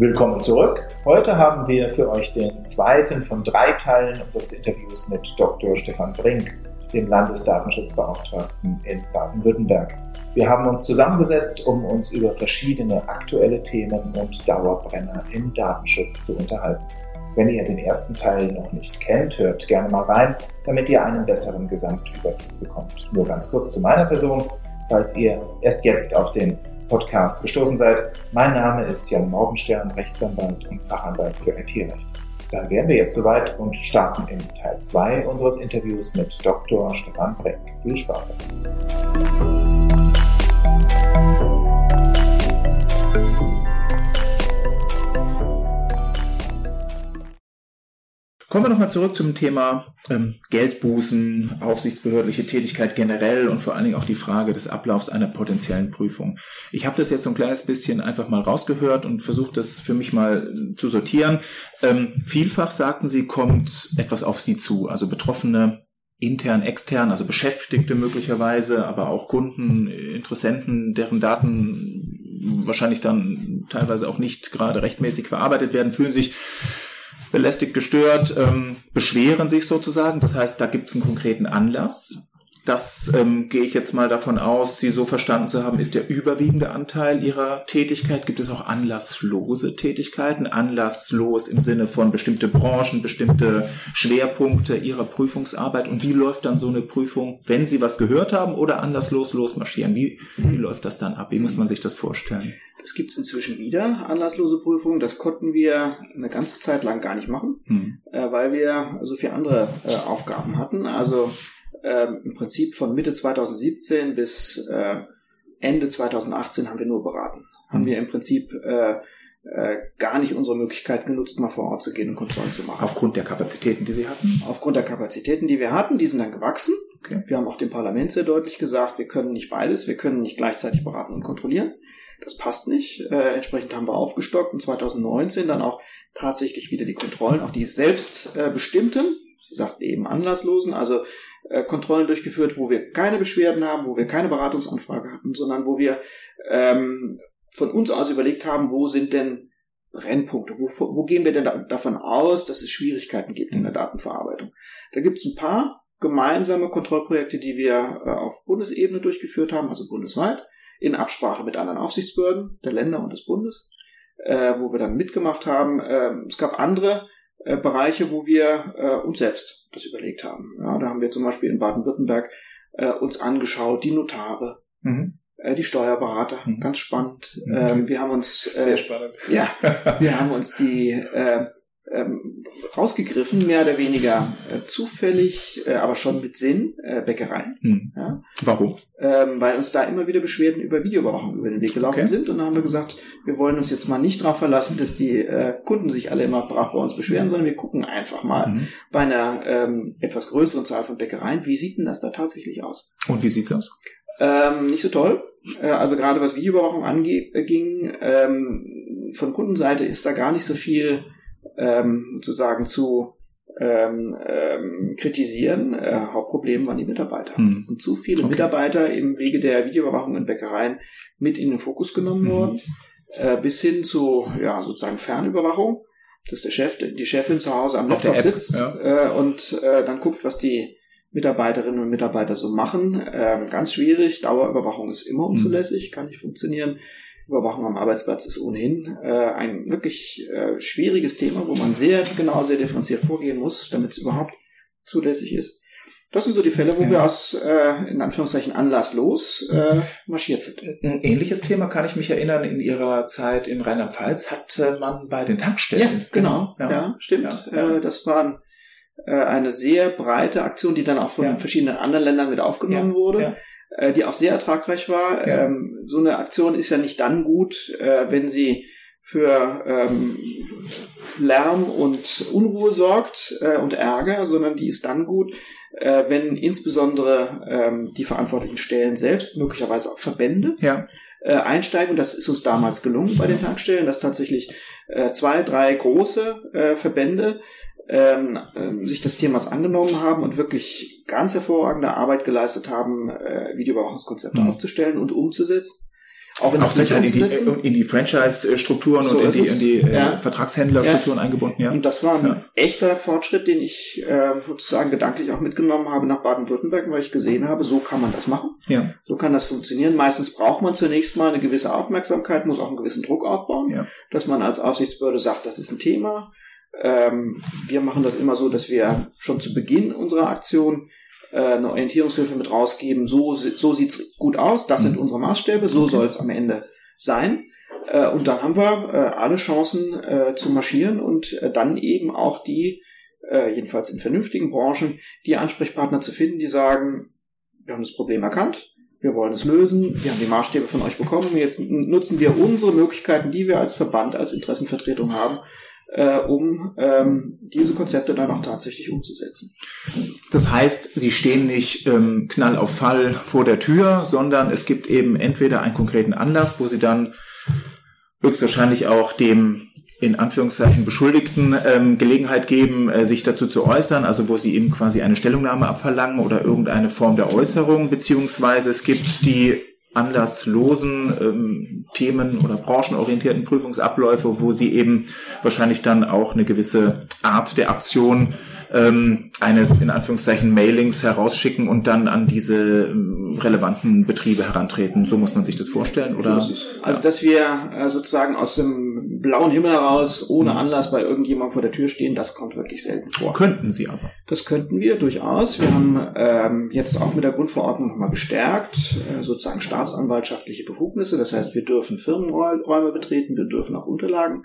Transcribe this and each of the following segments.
Willkommen zurück. Heute haben wir für euch den zweiten von drei Teilen unseres Interviews mit Dr. Stefan Brink, dem Landesdatenschutzbeauftragten in Baden-Württemberg. Wir haben uns zusammengesetzt, um uns über verschiedene aktuelle Themen und Dauerbrenner im Datenschutz zu unterhalten. Wenn ihr den ersten Teil noch nicht kennt, hört gerne mal rein, damit ihr einen besseren Gesamtüberblick bekommt. Nur ganz kurz zu meiner Person, falls ihr erst jetzt auf den Podcast gestoßen seid. Mein Name ist Jan Morgenstern, Rechtsanwalt und Fachanwalt für IT-Recht. Dann wären wir jetzt soweit und starten in Teil 2 unseres Interviews mit Dr. Stefan Breck. Viel Spaß dabei. Kommen wir nochmal zurück zum Thema ähm, Geldbußen, aufsichtsbehördliche Tätigkeit generell und vor allen Dingen auch die Frage des Ablaufs einer potenziellen Prüfung. Ich habe das jetzt so ein kleines bisschen einfach mal rausgehört und versucht, das für mich mal zu sortieren. Ähm, vielfach sagten Sie, kommt etwas auf Sie zu, also Betroffene intern, extern, also Beschäftigte möglicherweise, aber auch Kunden, Interessenten, deren Daten wahrscheinlich dann teilweise auch nicht gerade rechtmäßig verarbeitet werden, fühlen sich belästigt, gestört, ähm, beschweren sich sozusagen. Das heißt, da gibt es einen konkreten Anlass. Das ähm, gehe ich jetzt mal davon aus, Sie so verstanden zu haben, ist der überwiegende Anteil Ihrer Tätigkeit. Gibt es auch anlasslose Tätigkeiten? Anlasslos im Sinne von bestimmte Branchen, bestimmte Schwerpunkte Ihrer Prüfungsarbeit. Und wie läuft dann so eine Prüfung, wenn Sie was gehört haben oder anlasslos losmarschieren? Wie, wie läuft das dann ab? Wie muss man sich das vorstellen? Das gibt es inzwischen wieder, anlasslose Prüfungen. Das konnten wir eine ganze Zeit lang gar nicht machen, hm. äh, weil wir so viele andere äh, Aufgaben hatten. Also ähm, im Prinzip von Mitte 2017 bis äh, Ende 2018 haben wir nur beraten. Mhm. Haben wir im Prinzip äh, äh, gar nicht unsere Möglichkeit genutzt, mal vor Ort zu gehen und Kontrollen zu machen. Aufgrund der Kapazitäten, die Sie hatten? Aufgrund der Kapazitäten, die wir hatten, die sind dann gewachsen. Okay. Wir haben auch dem Parlament sehr deutlich gesagt, wir können nicht beides, wir können nicht gleichzeitig beraten und kontrollieren. Das passt nicht. Äh, entsprechend haben wir aufgestockt und 2019 dann auch tatsächlich wieder die Kontrollen, auch die selbstbestimmten, äh, Sie sagten eben anlasslosen, also äh, Kontrollen durchgeführt, wo wir keine Beschwerden haben, wo wir keine Beratungsanfrage hatten, sondern wo wir ähm, von uns aus überlegt haben, wo sind denn Brennpunkte, wo, wo gehen wir denn da, davon aus, dass es Schwierigkeiten gibt in der Datenverarbeitung. Da gibt es ein paar gemeinsame Kontrollprojekte, die wir äh, auf Bundesebene durchgeführt haben, also bundesweit, in Absprache mit anderen Aufsichtsbehörden der Länder und des Bundes, äh, wo wir dann mitgemacht haben. Äh, es gab andere äh, Bereiche, wo wir äh, uns selbst das überlegt haben. Ja, da haben wir zum Beispiel in Baden-Württemberg äh, uns angeschaut, die Notare, mhm. äh, die Steuerberater, mhm. ganz spannend. Mhm. Ähm, wir haben uns äh, sehr spannend. Ja, wir haben uns die äh, ähm, rausgegriffen, mehr oder weniger äh, zufällig, äh, aber schon mit Sinn, äh, Bäckereien. Hm. Ja. Warum? Ähm, weil uns da immer wieder Beschwerden über Videoüberwachung über den Weg gelaufen okay. sind. Und dann haben wir gesagt, wir wollen uns jetzt mal nicht darauf verlassen, dass die äh, Kunden sich alle immer brav bei uns beschweren, sondern wir gucken einfach mal mhm. bei einer ähm, etwas größeren Zahl von Bäckereien, wie sieht denn das da tatsächlich aus? Und wie sieht's aus? Ähm, nicht so toll. Äh, also gerade was Videoüberwachung anging, ähm, von Kundenseite ist da gar nicht so viel ähm, sozusagen zu ähm, ähm, kritisieren. Äh, Hauptproblem waren die Mitarbeiter. Hm. Es sind zu viele okay. Mitarbeiter im Wege der Videoüberwachung in Bäckereien mit in den Fokus genommen mhm. worden, äh, bis hin zu ja sozusagen Fernüberwachung, dass der Chef, die Chefin zu Hause am Laptop sitzt ja. äh, und äh, dann guckt, was die Mitarbeiterinnen und Mitarbeiter so machen. Ähm, ganz schwierig. Dauerüberwachung ist immer hm. unzulässig, kann nicht funktionieren. Überwachung am Arbeitsplatz ist ohnehin äh, ein wirklich äh, schwieriges Thema, wo man sehr genau, sehr differenziert vorgehen muss, damit es überhaupt zulässig ist. Das sind so die Fälle, wo ja. wir aus, äh, in Anführungszeichen, anlasslos äh, marschiert sind. Ein ähnliches Thema kann ich mich erinnern, in Ihrer Zeit in Rheinland-Pfalz hatte man bei den Tankstellen. Ja, genau. Ja, ja stimmt. Ja. Äh, das war äh, eine sehr breite Aktion, die dann auch von verschiedenen anderen Ländern mit aufgenommen wurde äh, die auch sehr ertragreich war. Ja. Ähm, so eine Aktion ist ja nicht dann gut, äh, wenn sie für ähm, Lärm und Unruhe sorgt äh, und Ärger, sondern die ist dann gut, äh, wenn insbesondere ähm, die verantwortlichen Stellen selbst, möglicherweise auch Verbände, ja. äh, einsteigen. Und das ist uns damals gelungen bei den Tankstellen, dass tatsächlich äh, zwei, drei große äh, Verbände ähm, ähm, sich des Themas angenommen haben und wirklich ganz hervorragende Arbeit geleistet haben, äh, Videoüberwachungskonzepte mhm. aufzustellen und umzusetzen. auch in, auch in, die, in die Franchise-Strukturen so und in die, in die äh, ja. Vertragshändlerstrukturen ja. eingebunden. Ja. Und das war ein ja. echter Fortschritt, den ich äh, sozusagen gedanklich auch mitgenommen habe nach Baden-Württemberg, weil ich gesehen habe, so kann man das machen. Ja. So kann das funktionieren. Meistens braucht man zunächst mal eine gewisse Aufmerksamkeit, muss auch einen gewissen Druck aufbauen, ja. dass man als Aufsichtsbehörde sagt, das ist ein Thema. Ähm, wir machen das immer so, dass wir schon zu Beginn unserer Aktion äh, eine Orientierungshilfe mit rausgeben, so, so sieht's gut aus, das sind mhm. unsere Maßstäbe, so okay. soll es am Ende sein. Äh, und dann haben wir äh, alle Chancen äh, zu marschieren und äh, dann eben auch die, äh, jedenfalls in vernünftigen Branchen, die Ansprechpartner zu finden, die sagen, wir haben das Problem erkannt, wir wollen es lösen, wir haben die Maßstäbe von euch bekommen, jetzt nutzen wir unsere Möglichkeiten, die wir als Verband, als Interessenvertretung haben, äh, um ähm, diese Konzepte dann auch tatsächlich umzusetzen. Das heißt, Sie stehen nicht ähm, knall auf Fall vor der Tür, sondern es gibt eben entweder einen konkreten Anlass, wo Sie dann höchstwahrscheinlich auch dem in Anführungszeichen Beschuldigten ähm, Gelegenheit geben, äh, sich dazu zu äußern, also wo sie eben quasi eine Stellungnahme abverlangen oder irgendeine Form der Äußerung, beziehungsweise es gibt die anlasslosen ähm, Themen oder branchenorientierten Prüfungsabläufe, wo sie eben wahrscheinlich dann auch eine gewisse Art der Aktion ähm, eines in Anführungszeichen Mailings herausschicken und dann an diese ähm, relevanten Betriebe herantreten. So muss man sich das vorstellen, oder? So also dass wir äh, sozusagen aus dem blauen Himmel heraus ohne mhm. Anlass bei irgendjemandem vor der Tür stehen, das kommt wirklich selten vor. Könnten Sie aber. Das könnten wir durchaus. Wir haben ähm, jetzt auch mit der Grundverordnung nochmal gestärkt, äh, sozusagen staatsanwaltschaftliche Befugnisse. Das heißt, wir dürfen Firmenräume betreten, wir dürfen auch Unterlagen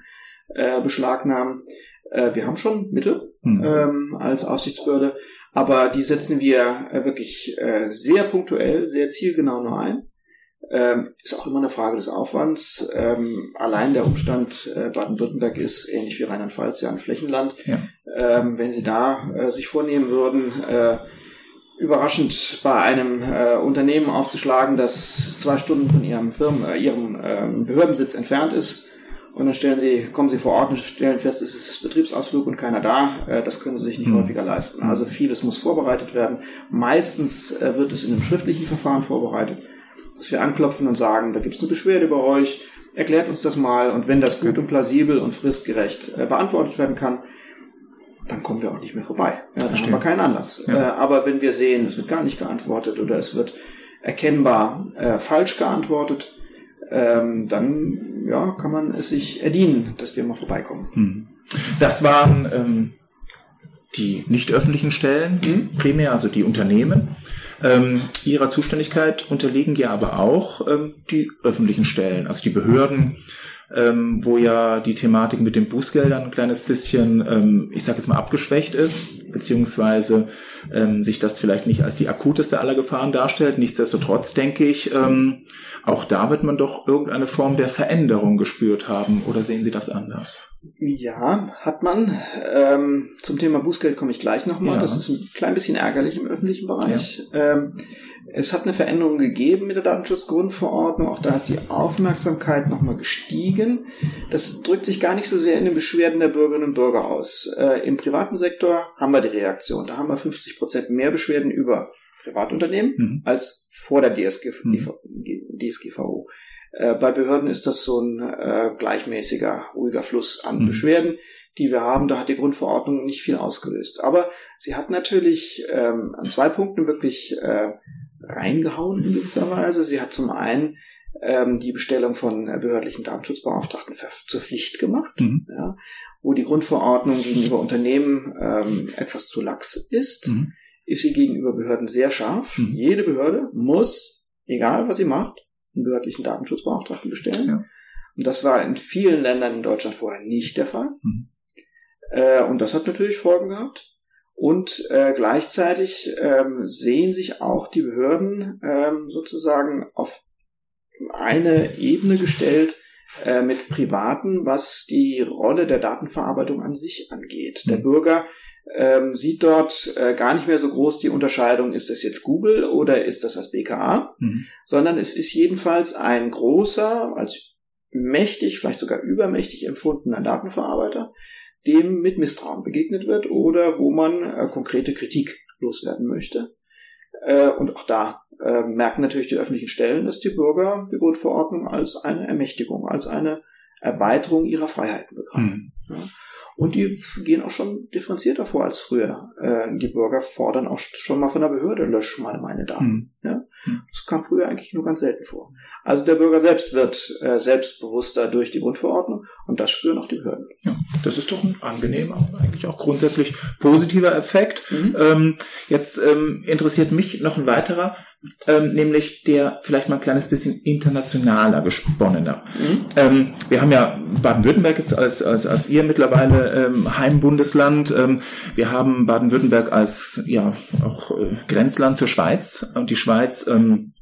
äh, beschlagnahmen. Äh, wir haben schon Mittel mhm. ähm, als Aufsichtsbehörde, aber die setzen wir äh, wirklich äh, sehr punktuell, sehr zielgenau nur ein. Ähm, ist auch immer eine Frage des Aufwands. Ähm, allein der Umstand, äh, Baden-Württemberg ist ähnlich wie Rheinland-Pfalz ja ein Flächenland. Ja. Ähm, wenn Sie da äh, sich vornehmen würden, äh, überraschend bei einem äh, Unternehmen aufzuschlagen, das zwei Stunden von Ihrem Firmen, äh, Ihrem ähm, Behördensitz entfernt ist, und dann stellen Sie, kommen Sie vor Ort und stellen fest, es ist Betriebsausflug und keiner da. Äh, das können Sie sich nicht mhm. häufiger leisten. Also vieles muss vorbereitet werden. Meistens wird es in einem schriftlichen Verfahren vorbereitet, dass wir anklopfen und sagen, da gibt es eine Beschwerde über euch, erklärt uns das mal und wenn das gut und plausibel und fristgerecht äh, beantwortet werden kann, dann kommen wir auch nicht mehr vorbei. Ja, dann haben wir keinen Anlass. Ja. aber wenn wir sehen, es wird gar nicht geantwortet oder es wird erkennbar äh, falsch geantwortet, ähm, dann ja, kann man es sich erdienen, dass wir mal vorbeikommen. Hm. Das waren ähm, die nicht öffentlichen Stellen, hm? primär also die Unternehmen. Ähm, ihrer Zuständigkeit unterliegen ja aber auch ähm, die öffentlichen Stellen, also die Behörden, ähm, wo ja die Thematik mit den Bußgeldern ein kleines bisschen, ähm, ich sage jetzt mal, abgeschwächt ist, beziehungsweise ähm, sich das vielleicht nicht als die akuteste aller Gefahren darstellt. Nichtsdestotrotz denke ich, ähm, auch da wird man doch irgendeine Form der Veränderung gespürt haben. Oder sehen Sie das anders? Ja, hat man. Ähm, zum Thema Bußgeld komme ich gleich nochmal. Ja. Das ist ein klein bisschen ärgerlich im öffentlichen Bereich. Ja. Ähm, es hat eine Veränderung gegeben mit der Datenschutzgrundverordnung. Auch da ist die Aufmerksamkeit nochmal gestiegen. Das drückt sich gar nicht so sehr in den Beschwerden der Bürgerinnen und Bürger aus. Äh, Im privaten Sektor haben wir die Reaktion. Da haben wir 50 Prozent mehr Beschwerden über Privatunternehmen mhm. als vor der DSG, mhm. DSGVO. Äh, bei Behörden ist das so ein äh, gleichmäßiger, ruhiger Fluss an mhm. Beschwerden, die wir haben. Da hat die Grundverordnung nicht viel ausgelöst. Aber sie hat natürlich ähm, an zwei Punkten wirklich äh, reingehauen in gewisser Weise. Sie hat zum einen ähm, die Bestellung von behördlichen Datenschutzbeauftragten zur Pflicht gemacht, mhm. ja, wo die Grundverordnung gegenüber Unternehmen ähm, etwas zu lax ist. Mhm ist sie gegenüber Behörden sehr scharf. Mhm. Jede Behörde muss, egal was sie macht, einen behördlichen Datenschutzbeauftragten bestellen. Ja. Und das war in vielen Ländern in Deutschland vorher nicht der Fall. Mhm. Äh, und das hat natürlich Folgen gehabt. Und äh, gleichzeitig ähm, sehen sich auch die Behörden ähm, sozusagen auf eine Ebene gestellt äh, mit Privaten, was die Rolle der Datenverarbeitung an sich angeht. Mhm. Der Bürger ähm, sieht dort äh, gar nicht mehr so groß die Unterscheidung, ist das jetzt Google oder ist das das BKA, mhm. sondern es ist jedenfalls ein großer, als mächtig, vielleicht sogar übermächtig empfundener Datenverarbeiter, dem mit Misstrauen begegnet wird oder wo man äh, konkrete Kritik loswerden möchte. Äh, und auch da äh, merken natürlich die öffentlichen Stellen, dass die Bürger die Grundverordnung als eine Ermächtigung, als eine Erweiterung ihrer Freiheiten begreifen. Mhm. Ja. Und die gehen auch schon differenzierter vor als früher. Äh, die Bürger fordern auch schon mal von der Behörde, lösch mal meine Daten. Mhm. Ja? Das kam früher eigentlich nur ganz selten vor. Also der Bürger selbst wird äh, selbstbewusster durch die Grundverordnung und das spüren auch die Behörden. Ja, das ist doch ein angenehmer, eigentlich auch grundsätzlich positiver Effekt. Mhm. Ähm, jetzt ähm, interessiert mich noch ein weiterer ähm, nämlich der vielleicht mal ein kleines bisschen internationaler gesponnener. Mhm. Ähm, wir haben ja Baden-Württemberg jetzt als, als, als ihr mittlerweile ähm, Heimbundesland. Ähm, wir haben Baden-Württemberg als ja auch äh, Grenzland zur Schweiz und die Schweiz ähm,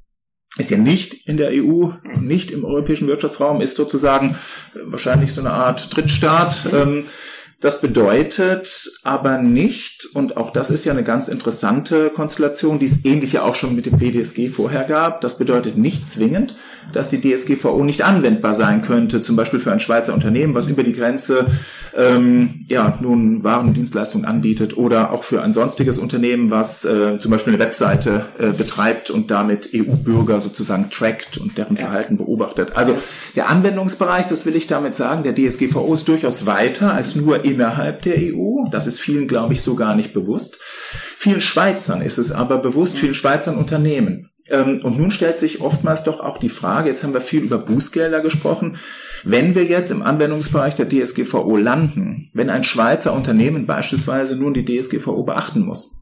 ist ja nicht in der EU, nicht im europäischen Wirtschaftsraum, ist sozusagen wahrscheinlich so eine Art Drittstaat. Ähm, das bedeutet aber nicht, und auch das ist ja eine ganz interessante Konstellation, die es ähnlich ja auch schon mit dem PDSG vorher gab, das bedeutet nicht zwingend, dass die DSGVO nicht anwendbar sein könnte, zum Beispiel für ein Schweizer Unternehmen, was über die Grenze ähm, ja nun Waren und Dienstleistungen anbietet oder auch für ein sonstiges Unternehmen, was äh, zum Beispiel eine Webseite äh, betreibt und damit EU-Bürger sozusagen trackt und deren Verhalten beobachtet. Also der Anwendungsbereich, das will ich damit sagen, der DSGVO ist durchaus weiter als nur innerhalb der EU. Das ist vielen, glaube ich, so gar nicht bewusst. Vielen Schweizern ist es aber bewusst, vielen Schweizern Unternehmen. Ähm, und nun stellt sich oftmals doch auch die Frage, jetzt haben wir viel über Bußgelder gesprochen, wenn wir jetzt im Anwendungsbereich der DSGVO landen, wenn ein Schweizer Unternehmen beispielsweise nun die DSGVO beachten muss,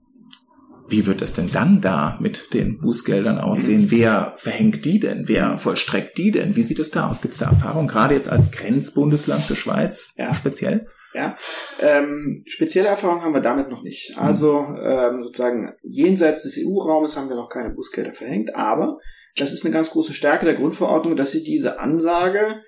wie wird es denn dann da mit den Bußgeldern aussehen? Wer verhängt die denn? Wer vollstreckt die denn? Wie sieht es da aus? Gibt es da Erfahrung, gerade jetzt als Grenzbundesland zur Schweiz ja. speziell? Ja, ähm, spezielle Erfahrungen haben wir damit noch nicht. Also ähm, sozusagen jenseits des EU-Raumes haben wir noch keine Bußgelder verhängt, aber das ist eine ganz große Stärke der Grundverordnung, dass sie diese Ansage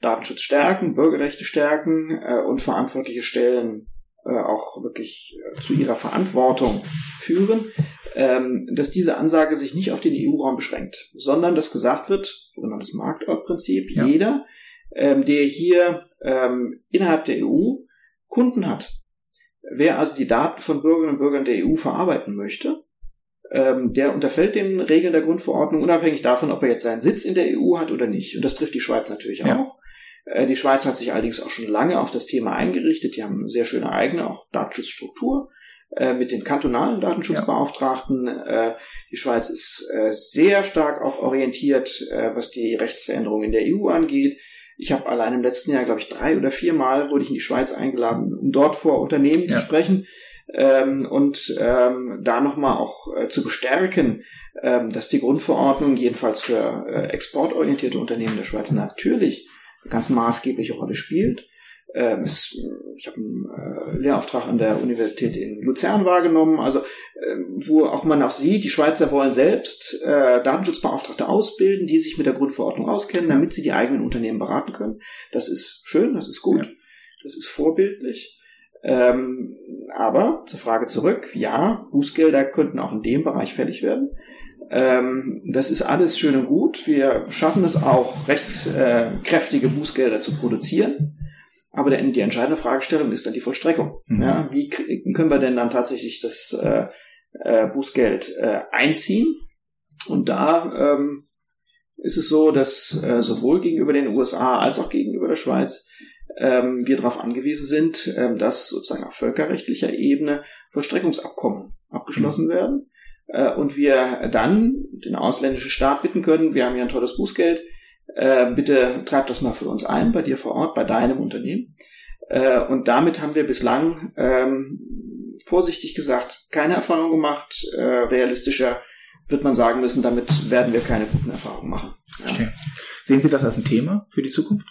Datenschutz stärken, Bürgerrechte stärken äh, und verantwortliche Stellen äh, auch wirklich äh, zu ihrer Verantwortung führen, ähm, dass diese Ansage sich nicht auf den EU-Raum beschränkt, sondern dass gesagt wird, sogenanntes Marktortprinzip, ja. jeder, ähm, der hier ähm, innerhalb der EU Kunden hat. Wer also die Daten von Bürgerinnen und Bürgern der EU verarbeiten möchte, ähm, der unterfällt den Regeln der Grundverordnung, unabhängig davon, ob er jetzt seinen Sitz in der EU hat oder nicht. Und das trifft die Schweiz natürlich ja. auch. Äh, die Schweiz hat sich allerdings auch schon lange auf das Thema eingerichtet. Die haben eine sehr schöne eigene auch Datenschutzstruktur äh, mit den kantonalen Datenschutzbeauftragten. Ja. Äh, die Schweiz ist äh, sehr stark auch orientiert, äh, was die Rechtsveränderung in der EU angeht. Ich habe allein im letzten Jahr, glaube ich, drei oder vier Mal wurde ich in die Schweiz eingeladen, um dort vor Unternehmen ja. zu sprechen ähm, und ähm, da nochmal auch äh, zu bestärken, ähm, dass die Grundverordnung jedenfalls für äh, exportorientierte Unternehmen der Schweiz natürlich eine ganz maßgebliche Rolle spielt ähm, es, ich habe einen äh, Lehrauftrag an der Universität in Luzern wahrgenommen, also äh, wo auch man auch sieht, die Schweizer wollen selbst äh, Datenschutzbeauftragte ausbilden, die sich mit der Grundverordnung auskennen, damit sie die eigenen Unternehmen beraten können. Das ist schön, das ist gut, ja. das ist vorbildlich. Ähm, aber zur Frage zurück, ja, Bußgelder könnten auch in dem Bereich fällig werden. Ähm, das ist alles schön und gut. Wir schaffen es auch, rechtskräftige Bußgelder zu produzieren. Aber der, die entscheidende Fragestellung ist dann die Vollstreckung. Mhm. Ja, wie können wir denn dann tatsächlich das äh, äh, Bußgeld äh, einziehen? Und da ähm, ist es so, dass äh, sowohl gegenüber den USA als auch gegenüber der Schweiz ähm, wir darauf angewiesen sind, ähm, dass sozusagen auf völkerrechtlicher Ebene Vollstreckungsabkommen abgeschlossen mhm. werden äh, und wir dann den ausländischen Staat bitten können, wir haben hier ein tolles Bußgeld, äh, bitte treib das mal für uns ein, bei dir vor Ort, bei deinem Unternehmen. Äh, und damit haben wir bislang, ähm, vorsichtig gesagt, keine Erfahrung gemacht. Äh, realistischer wird man sagen müssen, damit werden wir keine guten Erfahrungen machen. Ja. Sehen Sie das als ein Thema für die Zukunft?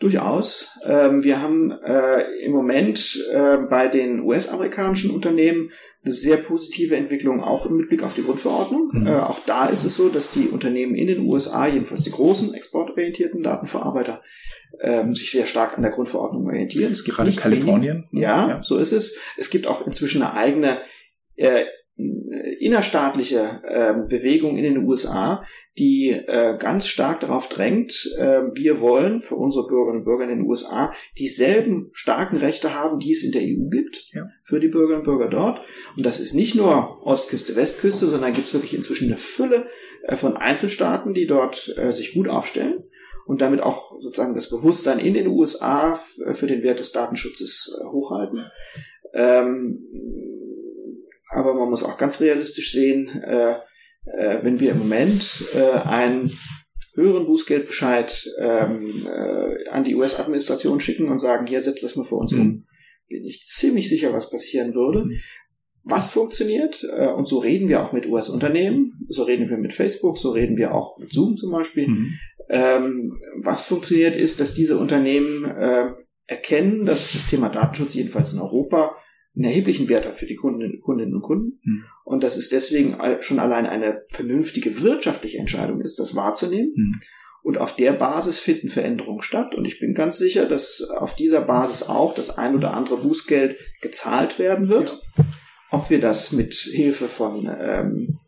Durchaus. Ähm, wir haben äh, im Moment äh, bei den US-amerikanischen Unternehmen eine sehr positive Entwicklung auch mit Blick auf die Grundverordnung. Mhm. Äh, auch da ist es so, dass die Unternehmen in den USA, jedenfalls die großen exportorientierten Datenverarbeiter, ähm, sich sehr stark an der Grundverordnung orientieren. Es gibt Gerade Kalifornien. Wenig, ja, ja, so ist es. Es gibt auch inzwischen eine eigene äh, innerstaatliche äh, Bewegung in den USA, die äh, ganz stark darauf drängt, äh, wir wollen für unsere Bürgerinnen und Bürger in den USA dieselben starken Rechte haben, die es in der EU gibt, ja. für die Bürgerinnen und Bürger dort. Und das ist nicht nur Ostküste, Westküste, sondern gibt es wirklich inzwischen eine Fülle äh, von Einzelstaaten, die dort äh, sich gut aufstellen und damit auch sozusagen das Bewusstsein in den USA äh, für den Wert des Datenschutzes hochhalten. Ähm, aber man muss auch ganz realistisch sehen, äh, äh, wenn wir im Moment äh, einen höheren Bußgeldbescheid ähm, äh, an die US-Administration schicken und sagen, hier setzt das mal für uns mhm. um, bin ich ziemlich sicher, was passieren würde. Mhm. Was funktioniert, äh, und so reden wir auch mit US-Unternehmen, so reden wir mit Facebook, so reden wir auch mit Zoom zum Beispiel. Mhm. Ähm, was funktioniert ist, dass diese Unternehmen äh, erkennen, dass das Thema Datenschutz jedenfalls in Europa einen erheblichen Wert hat für die Kundinnen, Kundinnen und Kunden. Mhm. Und dass es deswegen schon allein eine vernünftige wirtschaftliche Entscheidung ist, das wahrzunehmen. Mhm. Und auf der Basis finden Veränderungen statt. Und ich bin ganz sicher, dass auf dieser Basis auch das ein oder andere Bußgeld gezahlt werden wird. Ja. Ob wir das mit Hilfe von ähm,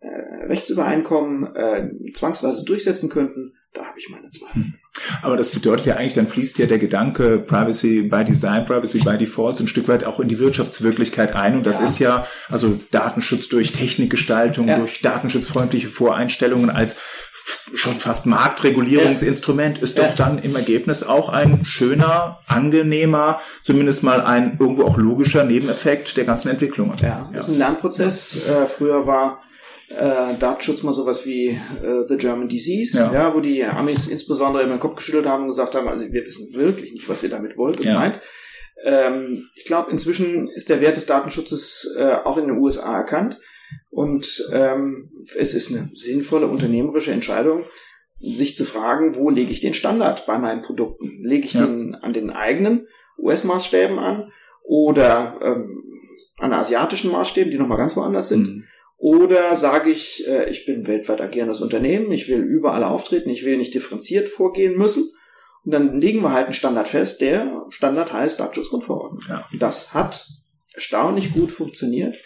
äh, Rechtsübereinkommen äh, zwangsweise durchsetzen könnten, da habe ich meine Zweifel. Hm. Aber das bedeutet ja eigentlich, dann fließt ja der Gedanke Privacy by Design, Privacy by Default ein Stück weit auch in die Wirtschaftswirklichkeit ein. Und das ja. ist ja, also Datenschutz durch Technikgestaltung, ja. durch datenschutzfreundliche Voreinstellungen als schon fast Marktregulierungsinstrument ist doch dann im Ergebnis auch ein schöner, angenehmer, zumindest mal ein irgendwo auch logischer Nebeneffekt der ganzen Entwicklung. Ja, das ist ein Lernprozess. Äh, früher war äh, Datenschutz mal sowas wie äh, The German Disease, ja. ja. wo die Amis insbesondere immer den Kopf geschüttelt haben und gesagt haben, also wir wissen wirklich nicht, was ihr damit wollt und ja. meint. Ähm, ich glaube, inzwischen ist der Wert des Datenschutzes äh, auch in den USA erkannt und ähm, es ist eine sinnvolle unternehmerische Entscheidung, sich zu fragen, wo lege ich den Standard bei meinen Produkten? Lege ich ja. den an den eigenen US-Maßstäben an oder ähm, an asiatischen Maßstäben, die nochmal ganz woanders sind? Mhm. Oder sage ich, äh, ich bin weltweit agierendes Unternehmen, ich will überall auftreten, ich will nicht differenziert vorgehen müssen. Und dann legen wir halt einen Standard fest, der Standard heißt Datenschutzgrundverordnung. Ja. Das hat erstaunlich gut funktioniert.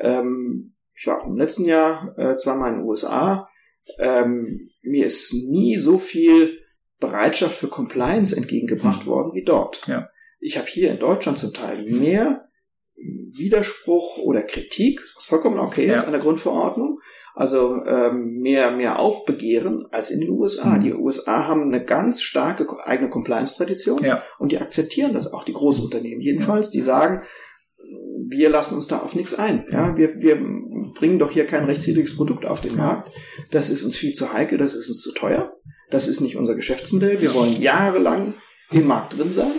Ähm, ich war auch im letzten Jahr äh, zweimal in den USA. Ähm, mir ist nie so viel Bereitschaft für Compliance entgegengebracht mhm. worden wie dort. Ja. Ich habe hier in Deutschland zum Teil mehr Widerspruch oder Kritik, was vollkommen okay ist, ja. an der Grundverordnung. Also ähm, mehr, mehr Aufbegehren als in den USA. Mhm. Die USA haben eine ganz starke eigene Compliance-Tradition ja. und die akzeptieren das auch, die großen Unternehmen jedenfalls, die sagen, wir lassen uns da auf nichts ein. Ja, wir, wir bringen doch hier kein rechtswidriges Produkt auf den Markt. Das ist uns viel zu heikel, das ist uns zu teuer. Das ist nicht unser Geschäftsmodell. Wir wollen jahrelang im Markt drin sein.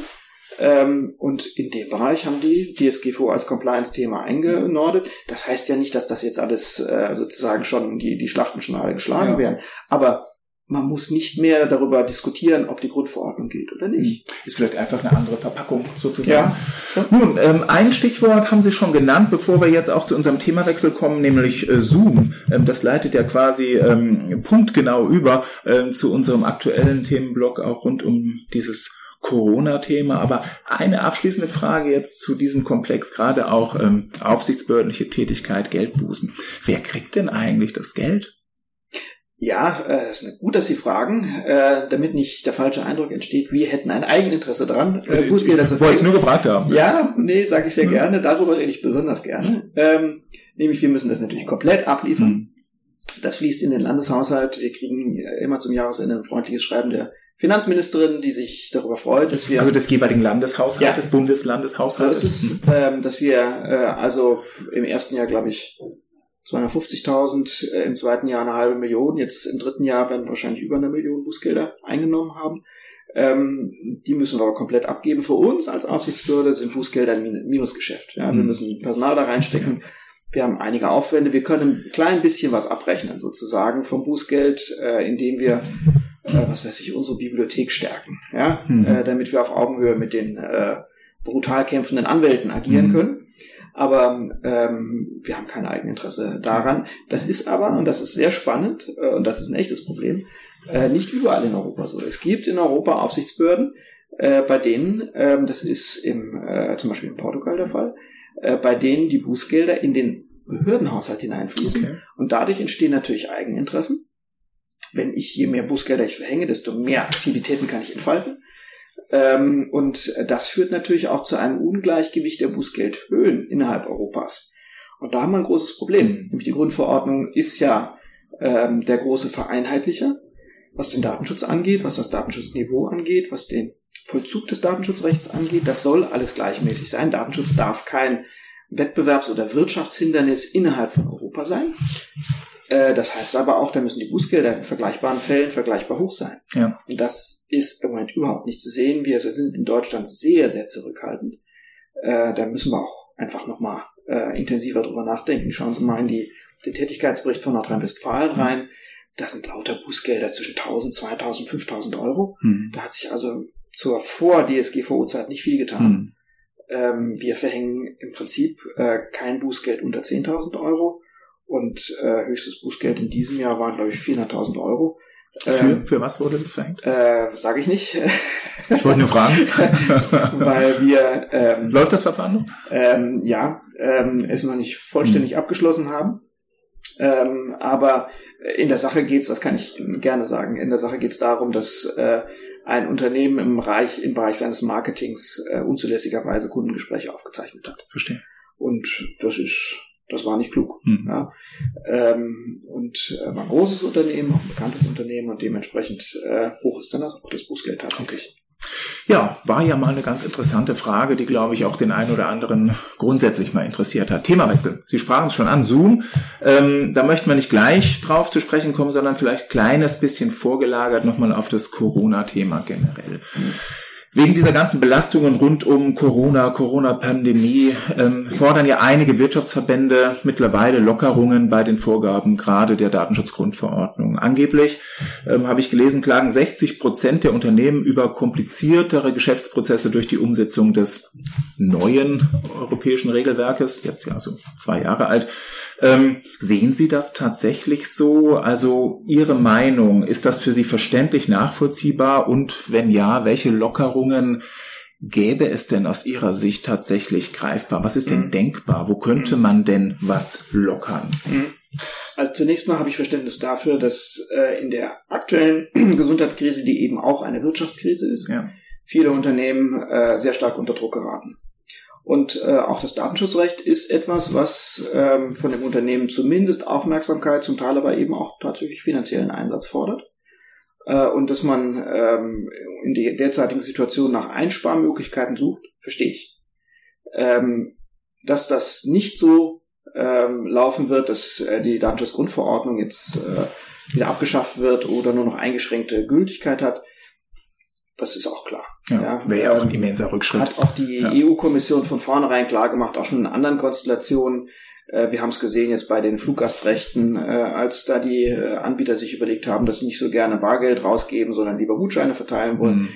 Ähm, und in dem Bereich haben die DSGVO als Compliance-Thema eingenordet. Das heißt ja nicht, dass das jetzt alles äh, sozusagen schon, die, die Schlachten schon alle geschlagen ja. werden. Aber man muss nicht mehr darüber diskutieren, ob die Grundverordnung gilt oder nicht. Ist vielleicht einfach eine andere Verpackung sozusagen. Ja. Nun, ähm, ein Stichwort haben Sie schon genannt, bevor wir jetzt auch zu unserem Themawechsel kommen, nämlich äh, Zoom. Ähm, das leitet ja quasi ähm, punktgenau über äh, zu unserem aktuellen Themenblock auch rund um dieses Corona-Thema. Aber eine abschließende Frage jetzt zu diesem Komplex, gerade auch ähm, aufsichtsbehördliche Tätigkeit, Geldbußen. Wer kriegt denn eigentlich das Geld? Ja, äh, ist gut, dass Sie fragen, äh, damit nicht der falsche Eindruck entsteht, wir hätten ein Eigeninteresse dran, äh, also, Bußgelder zu Wollte es nur gefragt haben. Ja, nee, sage ich sehr mhm. gerne, darüber rede ich besonders gerne. Ähm, nämlich, wir müssen das natürlich komplett abliefern. Mhm. Das fließt in den Landeshaushalt. Wir kriegen immer zum Jahresende ein freundliches Schreiben der Finanzministerin, die sich darüber freut, dass wir also des jeweiligen Landeshaushalts, ja, des Bundeslandeshaushalts, so ist es, ähm, dass wir äh, also im ersten Jahr glaube ich 250.000, äh, im zweiten Jahr eine halbe Million, jetzt im dritten Jahr werden wahrscheinlich über eine Million Bußgelder eingenommen haben. Ähm, die müssen wir aber komplett abgeben. Für uns als Aufsichtsbehörde sind Bußgelder ein Minusgeschäft. Ja, mhm. Wir müssen Personal da reinstecken. Wir haben einige Aufwände. Wir können ein klein bisschen was abrechnen sozusagen vom Bußgeld, äh, indem wir äh, was weiß ich, unsere Bibliothek stärken, ja, mhm. äh, damit wir auf Augenhöhe mit den äh, brutal kämpfenden Anwälten agieren mhm. können. Aber ähm, wir haben kein Eigeninteresse daran. Das ist aber, und das ist sehr spannend, äh, und das ist ein echtes Problem, äh, nicht überall in Europa so. Es gibt in Europa Aufsichtsbehörden, äh, bei denen, äh, das ist im, äh, zum Beispiel in Portugal der Fall, äh, bei denen die Bußgelder in den Behördenhaushalt hineinfließen. Okay. Und dadurch entstehen natürlich Eigeninteressen. Wenn ich je mehr Bußgelder ich verhänge, desto mehr Aktivitäten kann ich entfalten. Ähm, und das führt natürlich auch zu einem Ungleichgewicht der Bußgeldhöhen innerhalb Europas. Und da haben wir ein großes Problem. Mhm. Nämlich die Grundverordnung ist ja ähm, der große Vereinheitlicher, was den Datenschutz angeht, was das Datenschutzniveau angeht, was den Vollzug des Datenschutzrechts angeht. Das soll alles gleichmäßig sein. Datenschutz darf kein Wettbewerbs- oder Wirtschaftshindernis innerhalb von Europa sein. Äh, das heißt aber auch, da müssen die Bußgelder in vergleichbaren Fällen vergleichbar hoch sein. Ja. Und das ist im Moment überhaupt nicht zu sehen. Wir sind in Deutschland sehr, sehr zurückhaltend. Äh, da müssen wir auch einfach nochmal äh, intensiver drüber nachdenken. Schauen Sie mal in die, den Tätigkeitsbericht von Nordrhein-Westfalen rein. Da sind lauter Bußgelder zwischen 1000, 2000, 5000 Euro. Mhm. Da hat sich also zur Vor-DSGVO-Zeit nicht viel getan. Mhm. Ähm, wir verhängen im Prinzip äh, kein Bußgeld unter 10.000 Euro und äh, höchstes Bußgeld in diesem Jahr waren, glaube ich, 400.000 Euro. Für, ähm, für was wurde das verhängt? Äh, Sage ich nicht. Ich wollte nur fragen. Weil wir... Ähm, Läuft das Verfahren noch? Ähm, ja, ähm, es noch nicht vollständig hm. abgeschlossen haben. Ähm, aber in der Sache geht's, das kann ich gerne sagen, in der Sache geht's darum, dass äh, ein Unternehmen im Bereich, im Bereich seines Marketings äh, unzulässigerweise Kundengespräche aufgezeichnet hat. Verstehe. Und das ist, das war nicht klug. Mhm. Ja. Ähm, und äh, war ein großes Unternehmen, auch ein bekanntes Unternehmen und dementsprechend äh, hoch ist dann auch das Bußgeld tatsächlich. Okay. Ja, war ja mal eine ganz interessante Frage, die, glaube ich, auch den einen oder anderen grundsätzlich mal interessiert hat. Themawechsel. Sie sprachen es schon an, Zoom. Ähm, da möchten wir nicht gleich drauf zu sprechen kommen, sondern vielleicht kleines bisschen vorgelagert nochmal auf das Corona-Thema generell. Wegen dieser ganzen Belastungen rund um Corona, Corona-Pandemie ähm, fordern ja einige Wirtschaftsverbände mittlerweile Lockerungen bei den Vorgaben gerade der Datenschutzgrundverordnung. Angeblich ähm, habe ich gelesen, klagen 60 Prozent der Unternehmen über kompliziertere Geschäftsprozesse durch die Umsetzung des neuen europäischen Regelwerkes, jetzt ja so zwei Jahre alt. Ähm, sehen Sie das tatsächlich so? Also Ihre Meinung, ist das für Sie verständlich nachvollziehbar? Und wenn ja, welche Lockerungen gäbe es denn aus Ihrer Sicht tatsächlich greifbar? Was ist denn mhm. denkbar? Wo könnte mhm. man denn was lockern? Mhm. Also zunächst mal habe ich Verständnis dafür, dass äh, in der aktuellen Gesundheitskrise, die eben auch eine Wirtschaftskrise ist, ja. viele Unternehmen äh, sehr stark unter Druck geraten. Und äh, auch das Datenschutzrecht ist etwas, was ähm, von dem Unternehmen zumindest Aufmerksamkeit, zum Teil aber eben auch tatsächlich finanziellen Einsatz fordert. Äh, und dass man ähm, in der derzeitigen Situation nach Einsparmöglichkeiten sucht, verstehe ich. Ähm, dass das nicht so ähm, laufen wird, dass äh, die Datenschutzgrundverordnung jetzt äh, wieder abgeschafft wird oder nur noch eingeschränkte Gültigkeit hat, das ist auch klar. Ja, ja. Wäre ja auch ein immenser Rückschritt. Hat auch die ja. EU-Kommission von vornherein klar gemacht, auch schon in anderen Konstellationen. Äh, wir haben es gesehen jetzt bei den Fluggastrechten, äh, als da die äh, Anbieter sich überlegt haben, dass sie nicht so gerne Bargeld rausgeben, sondern lieber Gutscheine verteilen wollen. Mhm.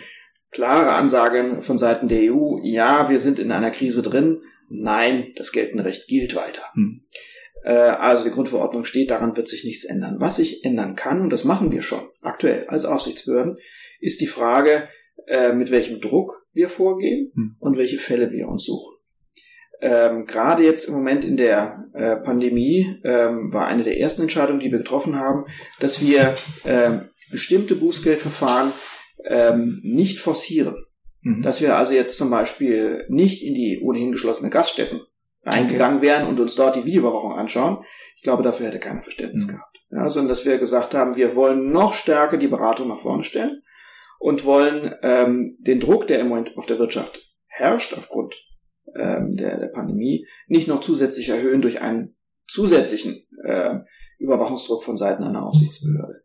Klare Ansagen von Seiten der EU, ja, wir sind in einer Krise drin. Nein, das geltende Recht gilt weiter. Mhm. Also die Grundverordnung steht, daran wird sich nichts ändern. Was sich ändern kann, und das machen wir schon aktuell als Aufsichtsbehörden, ist die Frage, mit welchem Druck wir vorgehen hm. und welche Fälle wir uns suchen. Ähm, Gerade jetzt im Moment in der äh, Pandemie ähm, war eine der ersten Entscheidungen, die wir getroffen haben, dass wir äh, bestimmte Bußgeldverfahren ähm, nicht forcieren. Mhm. Dass wir also jetzt zum Beispiel nicht in die ohnehin geschlossene Gaststätten eingegangen wären und uns dort die Videoüberwachung anschauen. Ich glaube, dafür hätte keiner Verständnis mhm. gehabt. Ja, sondern dass wir gesagt haben, wir wollen noch stärker die Beratung nach vorne stellen und wollen ähm, den Druck, der im Moment auf der Wirtschaft herrscht, aufgrund ähm, der, der Pandemie, nicht noch zusätzlich erhöhen durch einen zusätzlichen äh, Überwachungsdruck von Seiten einer Aufsichtsbehörde.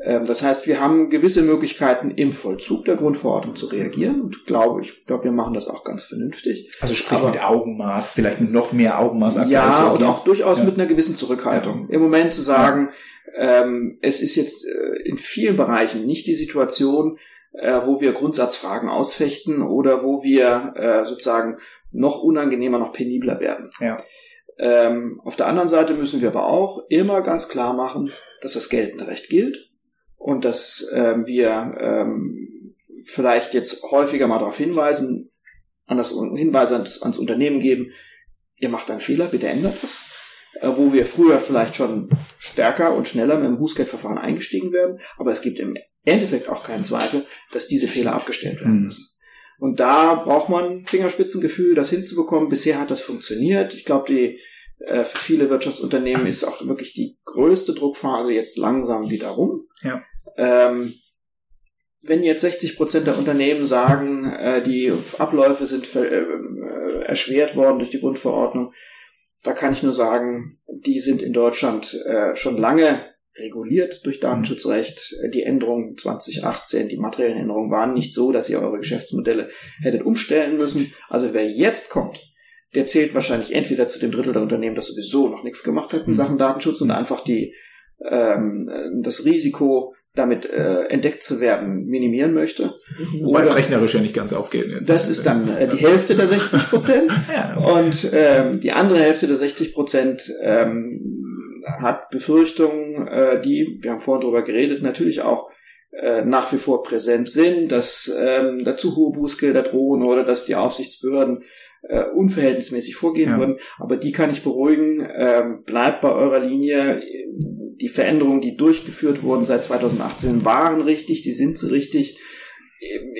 Ähm, das heißt, wir haben gewisse Möglichkeiten im Vollzug der Grundverordnung zu reagieren und glaube, ich glaube, wir machen das auch ganz vernünftig. Also sprich Aber, mit Augenmaß, vielleicht mit noch mehr Augenmaß. Ja, und auch durchaus ja. mit einer gewissen Zurückhaltung. Ja. Im Moment zu sagen, ja. ähm, es ist jetzt äh, in vielen Bereichen nicht die Situation, äh, wo wir Grundsatzfragen ausfechten oder wo wir äh, sozusagen noch unangenehmer, noch penibler werden. Ja. Ähm, auf der anderen Seite müssen wir aber auch immer ganz klar machen, dass das geltende Recht gilt und dass ähm, wir ähm, vielleicht jetzt häufiger mal darauf hinweisen, an das Hinweise ans, ans Unternehmen geben, ihr macht einen Fehler, bitte ändert das. äh, wo wir früher vielleicht schon stärker und schneller mit dem Bußgeldverfahren eingestiegen werden. Aber es gibt im Endeffekt auch keinen Zweifel, dass diese Fehler abgestellt werden hm. müssen. Und da braucht man Fingerspitzengefühl, das hinzubekommen. Bisher hat das funktioniert. Ich glaube, die äh, für viele Wirtschaftsunternehmen ist auch wirklich die größte Druckphase jetzt langsam wieder rum. Ja. Ähm, wenn jetzt 60 Prozent der Unternehmen sagen, äh, die Abläufe sind äh, äh, erschwert worden durch die Grundverordnung, da kann ich nur sagen, die sind in Deutschland äh, schon lange reguliert durch Datenschutzrecht. Die Änderungen 2018, die materiellen Änderungen waren nicht so, dass ihr eure Geschäftsmodelle hättet umstellen müssen. Also wer jetzt kommt, der zählt wahrscheinlich entweder zu dem Drittel der Unternehmen, das sowieso noch nichts gemacht hat in mhm. Sachen Datenschutz und einfach die ähm, das Risiko damit äh, entdeckt zu werden, minimieren möchte. Wobei es rechnerisch ja nicht ganz aufgeht. Das ist dann äh, die Hälfte der 60 Prozent. ja. Und ähm, die andere Hälfte der 60 Prozent ähm, hat Befürchtungen, äh, die, wir haben vorhin drüber geredet, natürlich auch äh, nach wie vor präsent sind, dass ähm, da zu hohe Bußgelder drohen oder dass die Aufsichtsbehörden äh, unverhältnismäßig vorgehen ja. würden. Aber die kann ich beruhigen. Ähm, bleibt bei eurer Linie. Die Veränderungen, die durchgeführt wurden seit 2018, waren richtig, die sind so richtig.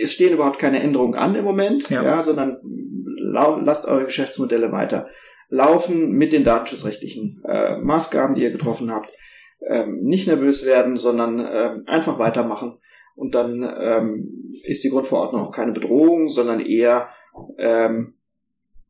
Es stehen überhaupt keine Änderungen an im Moment, ja. ja sondern lasst eure Geschäftsmodelle weiter laufen mit den datenschutzrechtlichen äh, Maßgaben, die ihr getroffen habt. Ähm, nicht nervös werden, sondern äh, einfach weitermachen. Und dann ähm, ist die Grundverordnung auch keine Bedrohung, sondern eher ähm,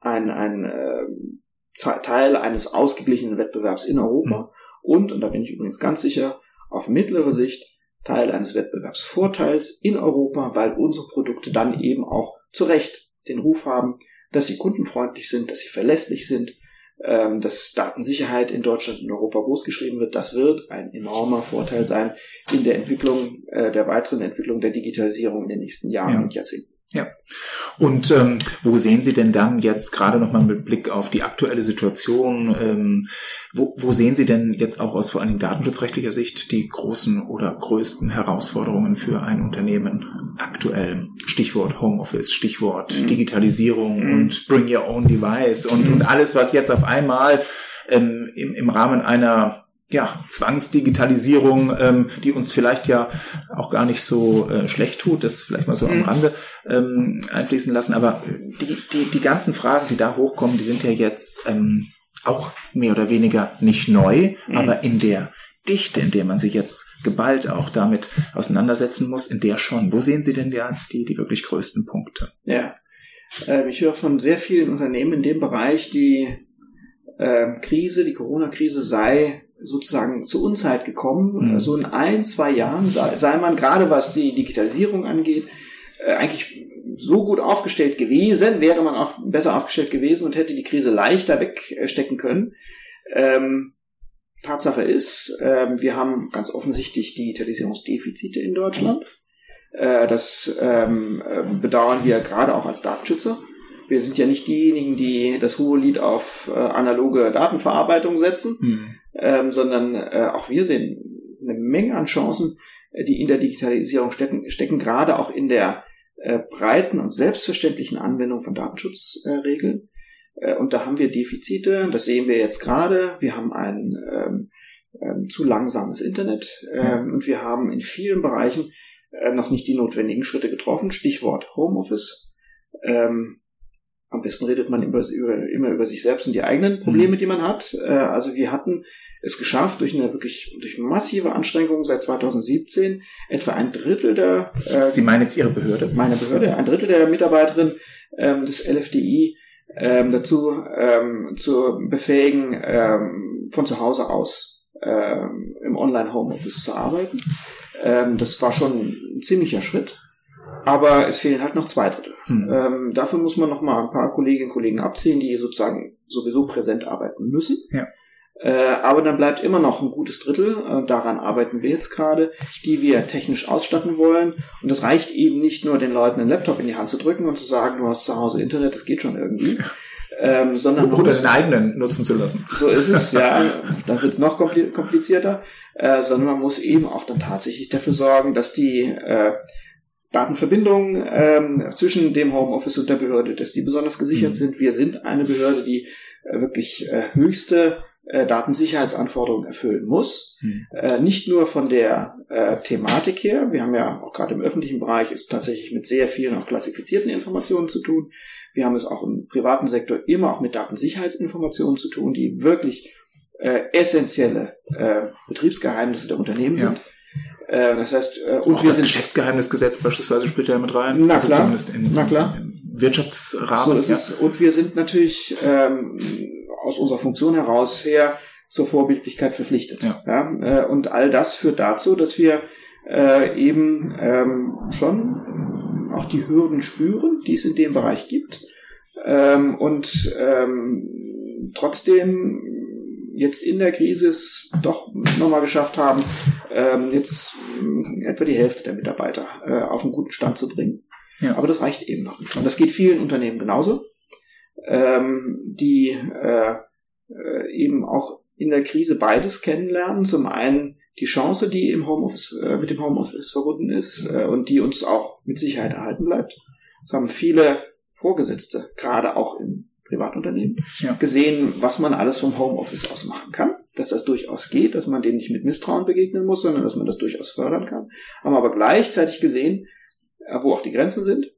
ein, ein äh, Teil eines ausgeglichenen Wettbewerbs in Europa. Mhm. Und, und da bin ich übrigens ganz sicher, auf mittlere Sicht Teil eines Wettbewerbsvorteils in Europa, weil unsere Produkte dann eben auch zu Recht den Ruf haben, dass sie kundenfreundlich sind, dass sie verlässlich sind, ähm, dass Datensicherheit in Deutschland und Europa großgeschrieben wird. Das wird ein enormer Vorteil sein in der Entwicklung, äh, der weiteren Entwicklung der Digitalisierung in den nächsten Jahren ja. und Jahrzehnten. Ja. Und ähm, wo sehen Sie denn dann jetzt gerade nochmal mit Blick auf die aktuelle Situation, ähm, wo, wo sehen Sie denn jetzt auch aus vor allem datenschutzrechtlicher Sicht die großen oder größten Herausforderungen für ein Unternehmen aktuell? Stichwort Homeoffice, Stichwort mhm. Digitalisierung mhm. und Bring Your Own Device und, mhm. und alles, was jetzt auf einmal ähm, im, im Rahmen einer ja, Zwangsdigitalisierung, ähm, die uns vielleicht ja auch gar nicht so äh, schlecht tut, das vielleicht mal so mhm. am Rande ähm, einfließen lassen. Aber die, die, die ganzen Fragen, die da hochkommen, die sind ja jetzt ähm, auch mehr oder weniger nicht neu, mhm. aber in der Dichte, in der man sich jetzt geballt auch damit auseinandersetzen muss, in der schon. Wo sehen Sie denn jetzt die, die wirklich größten Punkte? Ja, äh, ich höre von sehr vielen Unternehmen in dem Bereich, die äh, Krise, die Corona-Krise sei sozusagen zur Unzeit gekommen. Mhm. So in ein, zwei Jahren sei, sei man gerade was die Digitalisierung angeht, äh, eigentlich so gut aufgestellt gewesen, wäre man auch besser aufgestellt gewesen und hätte die Krise leichter wegstecken können. Ähm, Tatsache ist, äh, wir haben ganz offensichtlich Digitalisierungsdefizite in Deutschland. Äh, das ähm, äh, bedauern wir gerade auch als Datenschützer. Wir sind ja nicht diejenigen, die das hohe Lied auf äh, analoge Datenverarbeitung setzen. Mhm ähm, sondern äh, auch wir sehen eine Menge an Chancen, äh, die in der Digitalisierung stecken, stecken gerade auch in der äh, breiten und selbstverständlichen Anwendung von Datenschutzregeln. Äh, und da haben wir Defizite, das sehen wir jetzt gerade. Wir haben ein ähm, ähm, zu langsames Internet ähm, und wir haben in vielen Bereichen äh, noch nicht die notwendigen Schritte getroffen. Stichwort Homeoffice. Ähm, am besten redet man über, über, immer über sich selbst und die eigenen Probleme, mhm. die man hat. Äh, also wir hatten es geschafft, durch eine wirklich durch massive Anstrengung seit 2017 etwa ein Drittel der äh, Sie meinen jetzt Ihre Behörde? Meine Behörde, ein Drittel der Mitarbeiterinnen ähm, des LFDI ähm, dazu ähm, zu befähigen, ähm, von zu Hause aus ähm, im Online-Homeoffice zu arbeiten. Ähm, das war schon ein ziemlicher Schritt. Aber es fehlen halt noch zwei Drittel. Hm. Ähm, dafür muss man noch mal ein paar Kolleginnen und Kollegen abziehen, die sozusagen sowieso präsent arbeiten müssen. Ja. Äh, aber dann bleibt immer noch ein gutes Drittel, äh, daran arbeiten wir jetzt gerade, die wir technisch ausstatten wollen. Und das reicht eben nicht nur, den Leuten einen Laptop in die Hand zu drücken und zu sagen, du hast zu Hause Internet, das geht schon irgendwie. Ähm, sondern oder den eigenen nutzen zu lassen. So ist es, ja. Dann wird es noch komplizierter. Äh, sondern man muss eben auch dann tatsächlich dafür sorgen, dass die äh, Datenverbindungen ähm, zwischen dem Homeoffice und der Behörde, dass die besonders gesichert mhm. sind. Wir sind eine Behörde, die äh, wirklich äh, höchste äh, Datensicherheitsanforderungen erfüllen muss. Hm. Äh, nicht nur von der äh, Thematik her, wir haben ja auch gerade im öffentlichen Bereich ist tatsächlich mit sehr vielen auch klassifizierten Informationen zu tun. Wir haben es auch im privaten Sektor immer auch mit Datensicherheitsinformationen zu tun, die wirklich äh, essentielle äh, Betriebsgeheimnisse der Unternehmen ja. sind. Äh, das heißt, äh, und auch wir das sind Geschäftsgeheimnisgesetz beispielsweise spielt ja mit rein. Na also klar, in, na klar. Im Wirtschaftsrahmen. So ja. Und wir sind natürlich ähm, aus unserer Funktion heraus her zur Vorbildlichkeit verpflichtet. Ja. ja. Äh, und all das führt dazu, dass wir äh, eben ähm, schon auch die Hürden spüren, die es in dem Bereich gibt. Ähm, und ähm, trotzdem jetzt in der Krise es doch nochmal geschafft haben, ähm, jetzt äh, etwa die Hälfte der Mitarbeiter äh, auf einen guten Stand zu bringen. Ja. Aber das reicht eben noch nicht. Und das geht vielen Unternehmen genauso, ähm, die äh, äh, eben auch in der Krise beides kennenlernen. Zum einen die Chance, die im Homeoffice, äh, mit dem Homeoffice verbunden ist äh, und die uns auch mit Sicherheit erhalten bleibt. Das haben viele Vorgesetzte, gerade auch im Privatunternehmen, ja. gesehen, was man alles vom Homeoffice aus machen kann. Dass das durchaus geht, dass man dem nicht mit Misstrauen begegnen muss, sondern dass man das durchaus fördern kann. Haben aber gleichzeitig gesehen, äh, wo auch die Grenzen sind,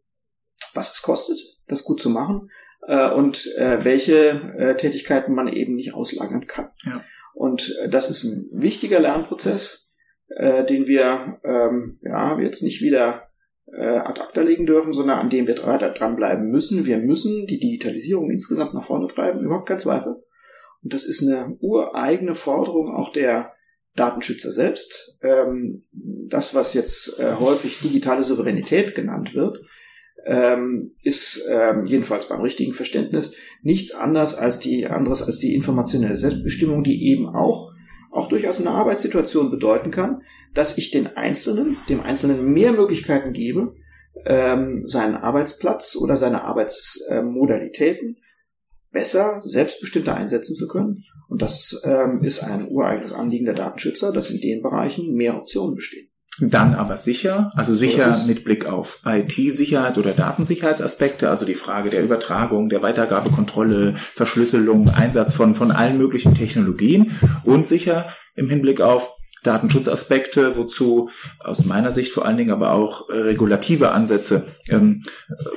was es kostet, das gut zu machen äh, und äh, welche Tätigkeiten man eben nicht auslagern kann. Ja. Und das ist ein wichtiger Lernprozess, den wir ähm, ja jetzt nicht wieder ad acta legen dürfen, sondern an dem wir dranbleiben müssen. Wir müssen die Digitalisierung insgesamt nach vorne treiben, überhaupt kein Zweifel. Und das ist eine ureigene Forderung auch der Datenschützer selbst. Ähm, das, was jetzt äh, häufig digitale Souveränität genannt wird, ähm, ist ähm, jedenfalls beim richtigen Verständnis nichts anderes als die anderes als die informationelle Selbstbestimmung, die eben auch auch durchaus eine Arbeitssituation bedeuten kann, dass ich den Einzelnen, dem Einzelnen mehr Möglichkeiten gebe, ähm, seinen Arbeitsplatz oder seine Arbeitsmodalitäten besser, selbstbestimmter einsetzen zu können. Und das ähm, ist ein ureigenes Anliegen der Datenschützer, dass in den Bereichen mehr Optionen bestehen. Dann aber sicher, also sicher mit Blick auf IT-Sicherheit oder Datensicherheitsaspekte, also die Frage der Übertragung, der Weitergabekontrolle, Verschlüsselung, Einsatz von, von allen möglichen Technologien und sicher im Hinblick auf Datenschutzaspekte, wozu aus meiner Sicht vor allen Dingen aber auch äh, regulative Ansätze, ähm,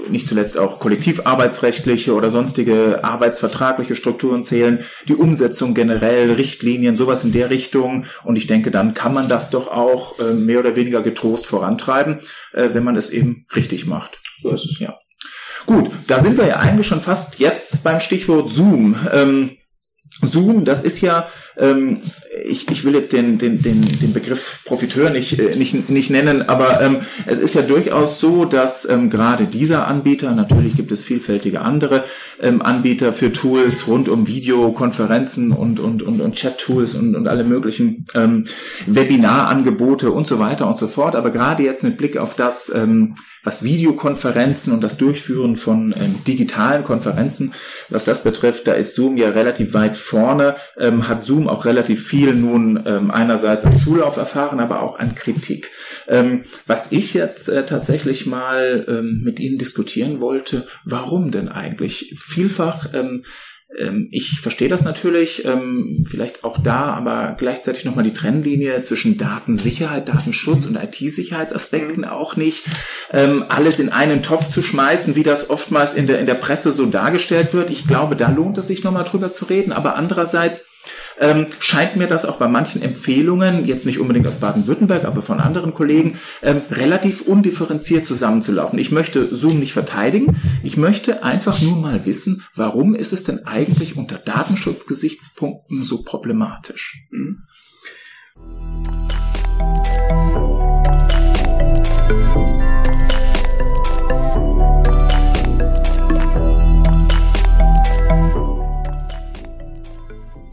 nicht zuletzt auch kollektivarbeitsrechtliche oder sonstige arbeitsvertragliche Strukturen zählen, die Umsetzung generell, Richtlinien, sowas in der Richtung. Und ich denke, dann kann man das doch auch äh, mehr oder weniger getrost vorantreiben, äh, wenn man es eben richtig macht. So ist es, ja. Gut, da sind wir ja eigentlich schon fast jetzt beim Stichwort Zoom. Ähm, Zoom, das ist ja ähm, ich, ich will jetzt den, den, den, den Begriff Profiteur nicht, äh, nicht, nicht nennen, aber ähm, es ist ja durchaus so, dass ähm, gerade dieser Anbieter, natürlich gibt es vielfältige andere ähm, Anbieter für Tools rund um Videokonferenzen und, und, und, und Chat-Tools und, und alle möglichen ähm, Webinarangebote und so weiter und so fort. Aber gerade jetzt mit Blick auf das, ähm, was Videokonferenzen und das Durchführen von ähm, digitalen Konferenzen, was das betrifft, da ist Zoom ja relativ weit vorne, ähm, hat Zoom auch relativ viel nun ähm, einerseits an Zulauf erfahren, aber auch an Kritik. Ähm, was ich jetzt äh, tatsächlich mal ähm, mit Ihnen diskutieren wollte, warum denn eigentlich? Vielfach ähm, ich verstehe das natürlich, ähm, vielleicht auch da, aber gleichzeitig nochmal die Trennlinie zwischen Datensicherheit, Datenschutz und IT-Sicherheitsaspekten mhm. auch nicht. Ähm, alles in einen Topf zu schmeißen, wie das oftmals in der, in der Presse so dargestellt wird. Ich glaube, da lohnt es sich nochmal drüber zu reden. Aber andererseits ähm, scheint mir das auch bei manchen Empfehlungen, jetzt nicht unbedingt aus Baden-Württemberg, aber von anderen Kollegen, ähm, relativ undifferenziert zusammenzulaufen. Ich möchte Zoom nicht verteidigen. Ich möchte einfach nur mal wissen, warum ist es denn eigentlich unter Datenschutzgesichtspunkten so problematisch? Hm?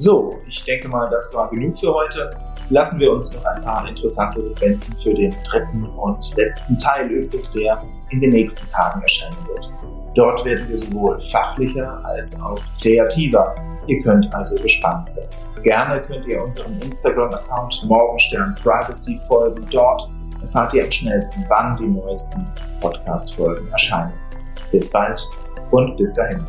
So, ich denke mal, das war genug für heute. Lassen wir uns noch ein paar interessante Sequenzen für den dritten und letzten Teil übrig, der in den nächsten Tagen erscheinen wird. Dort werden wir sowohl fachlicher als auch kreativer. Ihr könnt also gespannt sein. Gerne könnt ihr unserem Instagram-Account Morgenstern Privacy folgen. Dort erfahrt ihr am schnellsten, wann die neuesten Podcast-Folgen erscheinen. Bis bald und bis dahin.